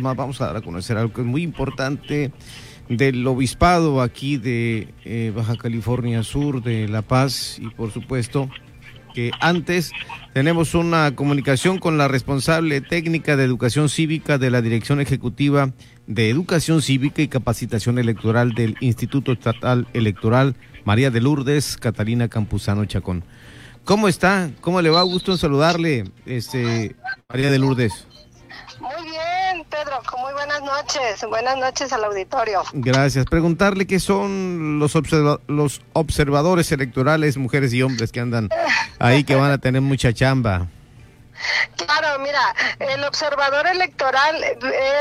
más vamos a dar a conocer algo muy importante del obispado aquí de eh, Baja California Sur, de La Paz y por supuesto que antes tenemos una comunicación con la responsable técnica de educación cívica de la Dirección Ejecutiva de Educación Cívica y Capacitación Electoral del Instituto Estatal Electoral, María de Lourdes, Catalina Campuzano Chacón. ¿Cómo está? ¿Cómo le va? Gusto en saludarle, este, María de Lourdes. Muy buenas noches. Buenas noches al auditorio. Gracias. Preguntarle qué son los, los observadores electorales, mujeres y hombres que andan ahí, que van a tener mucha chamba. Claro, mira, el observador electoral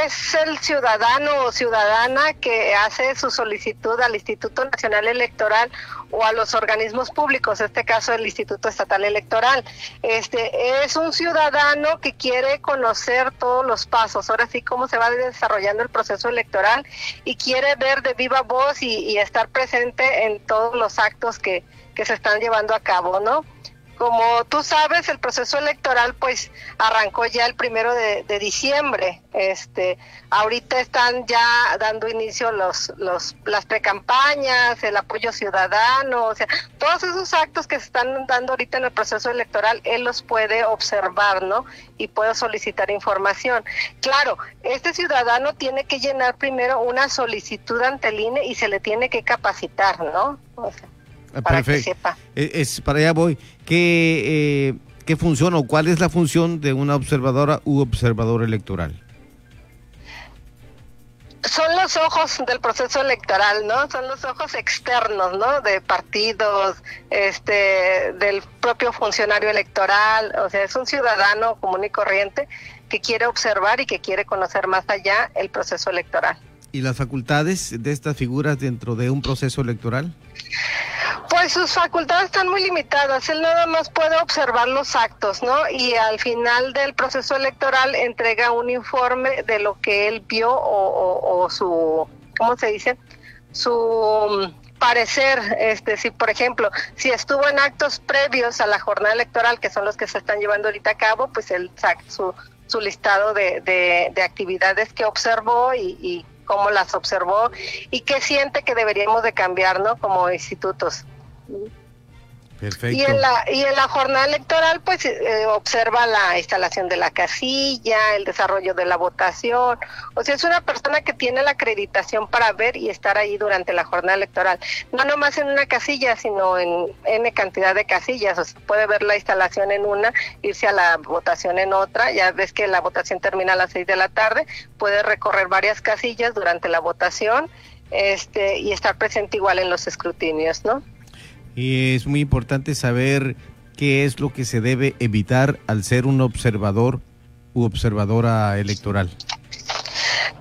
es el ciudadano o ciudadana que hace su solicitud al Instituto Nacional Electoral o a los organismos públicos, en este caso el Instituto Estatal Electoral. Este es un ciudadano que quiere conocer todos los pasos, ahora sí cómo se va desarrollando el proceso electoral y quiere ver de viva voz y, estar presente en todos los actos que, que se están llevando a cabo, ¿no? Como tú sabes, el proceso electoral pues arrancó ya el primero de, diciembre. Este, ahorita están ya dando inicio los, los, las precampañas, el apoyo ciudadano, o sea, todos esos actos que se están dando ahorita en el proceso electoral, él los puede observar, ¿no? Y puede solicitar información. Claro, este ciudadano tiene que llenar primero una solicitud ante el INE y se le tiene que capacitar, ¿no? O sea, Para que sepa. Eh, es, para allá voy. ¿Qué, eh, ¿Qué función o cuál es la función de una observadora u observador electoral? son los ojos del proceso electoral, ¿no? Son los ojos externos, ¿no? De partidos, este, del propio funcionario electoral, o sea, es un ciudadano común y corriente que quiere observar y que quiere conocer más allá el proceso electoral. ¿Y las facultades de estas figuras dentro de un proceso electoral? Sus facultades están muy limitadas. Él nada más puede observar los actos, ¿no? Y al final del proceso electoral entrega un informe de lo que él vio o, su, ¿cómo se dice? Su mm, parecer, este, si por ejemplo, si estuvo en actos previos a la jornada electoral, que son los que se están llevando ahorita a cabo, pues él saca su, su listado de, de, actividades que observó y cómo las observó y qué siente que deberíamos de cambiar, ¿no? Como institutos. Perfecto. Y en la, y en la jornada electoral, pues eh, observa la instalación de la casilla, el desarrollo de la votación. O sea, es una persona que tiene la acreditación para ver y estar ahí durante la jornada electoral. No nomás en una casilla, sino en N cantidad de casillas. O sea, puede ver la instalación en una, irse a la votación en otra. Ya ves que la votación termina a las seis de la tarde. Puede recorrer varias casillas durante la votación este, y estar presente igual en los escrutinios, ¿no? Y es muy importante saber qué es lo que se debe evitar al ser un observador u observadora electoral.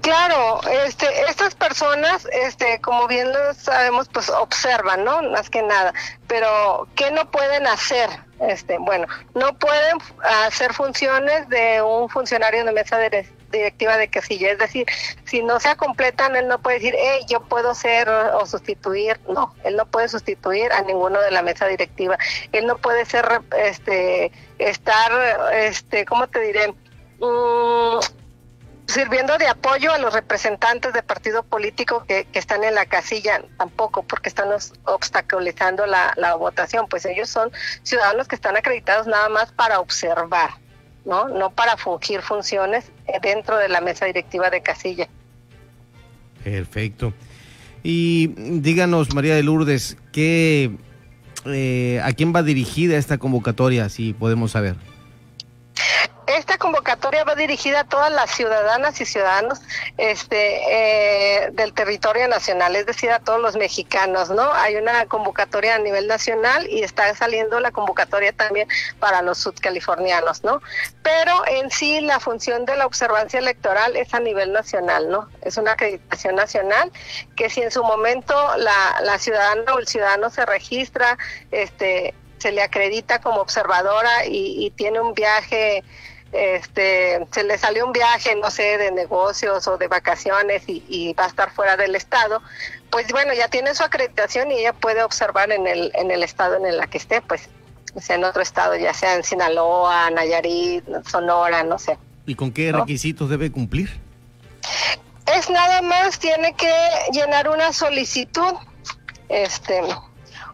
Claro, este, estas personas, este, como bien lo sabemos, pues observan, ¿no? Más que nada. Pero, ¿qué no pueden hacer? Este, bueno, no pueden hacer funciones de un funcionario de mesa de, directiva de casilla. Es decir, si no se completan, él no puede decir, hey, yo puedo ser o sustituir. No, él no puede sustituir a ninguno de la mesa directiva. Él no puede ser, este, estar, este, ¿cómo te diré? Mm, sirviendo de apoyo a los representantes de partido político que, están en la casilla, tampoco, porque están obstaculizando la, la votación, pues ellos son ciudadanos que están acreditados nada más para observar. ¿No? No para fungir funciones dentro de la mesa directiva de Casilla. Perfecto. Y díganos, María de Lourdes, ¿qué, eh, ¿a quién va dirigida esta convocatoria, si podemos saber? Esta convocatoria va dirigida a todas las ciudadanas y ciudadanos este, eh, del territorio nacional, es decir, a todos los mexicanos, ¿no? Hay una convocatoria a nivel nacional y está saliendo la convocatoria también para los sudcalifornianos, ¿no? Pero en sí la función de la observancia electoral es a nivel nacional, ¿no? Es una acreditación nacional que si en su momento la, la ciudadana o el ciudadano se registra, este, se le acredita como observadora y, y tiene un viaje este, se le salió un viaje, no sé, de negocios o de vacaciones y, va a estar fuera del estado, pues bueno, ya tiene su acreditación y ella puede observar en el, en el estado en el que esté, pues, sea, en otro estado, ya sea en Sinaloa, Nayarit, Sonora, no sé. ¿Y con qué requisitos debe cumplir? Pues nada más tiene que llenar una solicitud, este,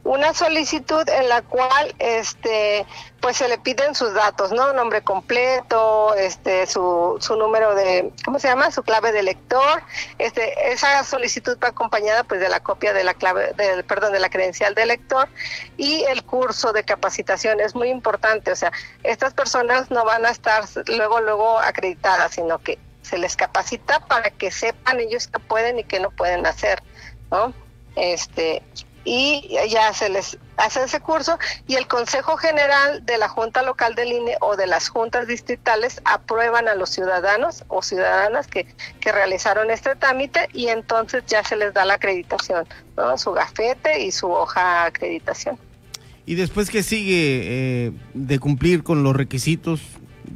una solicitud en la cual este pues se le piden sus datos, ¿no? Nombre completo, este su, su número de ¿cómo se llama? su clave de lector. Este esa solicitud va acompañada pues de la copia de la clave del perdón, de la credencial de lector y el curso de capacitación es muy importante, o sea, estas personas no van a estar luego luego acreditadas, sino que se les capacita para que sepan ellos qué pueden y qué no pueden hacer, ¿no? Este, y ya se les hace ese curso y el Consejo General de la Junta Local del INE o de las juntas distritales aprueban a los ciudadanos o ciudadanas que, que realizaron este trámite y entonces ya se les da la acreditación, ¿no? su gafete y su hoja de acreditación. Y después que sigue eh, de cumplir con los requisitos,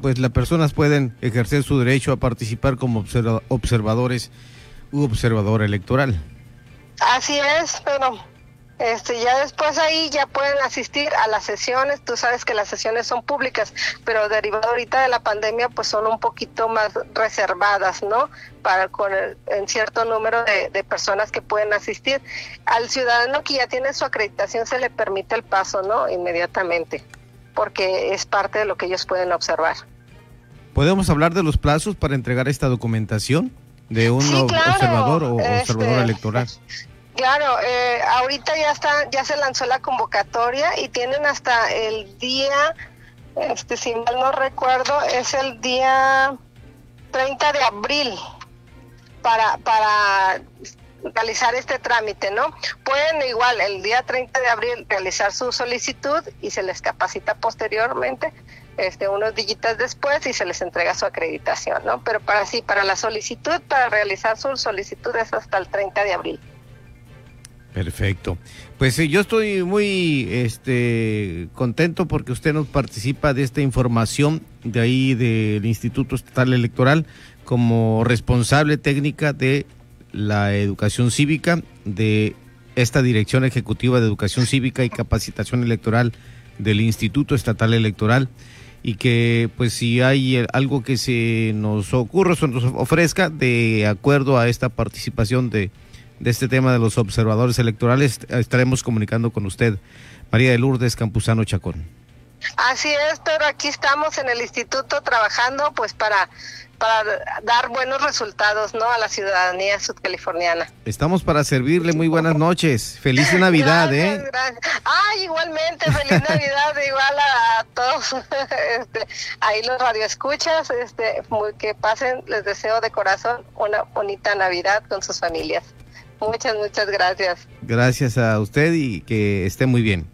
pues las personas pueden ejercer su derecho a participar como observadores u observador electoral. Así es, pero este, ya después ahí ya pueden asistir a las sesiones, tú sabes que las sesiones son públicas, pero derivado ahorita de la pandemia pues son un poquito más reservadas, ¿no? Para con en cierto número de, de, personas que pueden asistir. Al ciudadano que ya tiene su acreditación se le permite el paso, ¿no? Inmediatamente, porque es parte de lo que ellos pueden observar. ¿Podemos hablar de los plazos para entregar esta documentación de un observador o observador este, electoral? Claro, eh, ahorita ya está, ya se lanzó la convocatoria y tienen hasta el día, este, si mal no recuerdo, es el día 30 de abril para, para realizar este trámite, ¿no? Pueden igual el día 30 de abril realizar su solicitud y se les capacita posteriormente, este, unos dígitos después y se les entrega su acreditación, ¿no? Pero para sí, para la solicitud, para realizar su solicitud es hasta el 30 de abril. Perfecto. Pues yo estoy muy este, contento porque usted nos participa de esta información de ahí del Instituto Estatal Electoral como responsable técnica de la educación cívica de esta Dirección Ejecutiva de Educación Cívica y Capacitación Electoral del Instituto Estatal Electoral y que pues si hay algo que se nos ocurra o nos ofrezca de acuerdo a esta participación de de este tema de los observadores electorales estaremos comunicando con usted, María de Lourdes Campuzano Chacón. Así es, pero aquí estamos en el instituto trabajando pues para para dar buenos resultados ¿no? a la ciudadanía sudcaliforniana. Estamos para servirle, muy buenas noches. Feliz Navidad, ¿eh? Gracias. Ay, igualmente, feliz Navidad, igual a, todos. Este, ahí los radioescuchas, este, que pasen, les deseo de corazón una bonita Navidad con sus familias. Muchas, muchas gracias. Gracias a usted y que esté muy bien.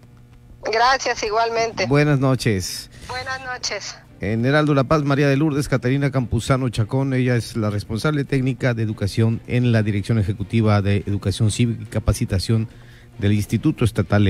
Gracias, igualmente. Buenas noches. Buenas noches. En Heraldo La Paz, María de Lourdes, Catarina Campuzano Chacón, ella es la responsable técnica de educación en la Dirección Ejecutiva de Educación Cívica y Capacitación del Instituto Estatal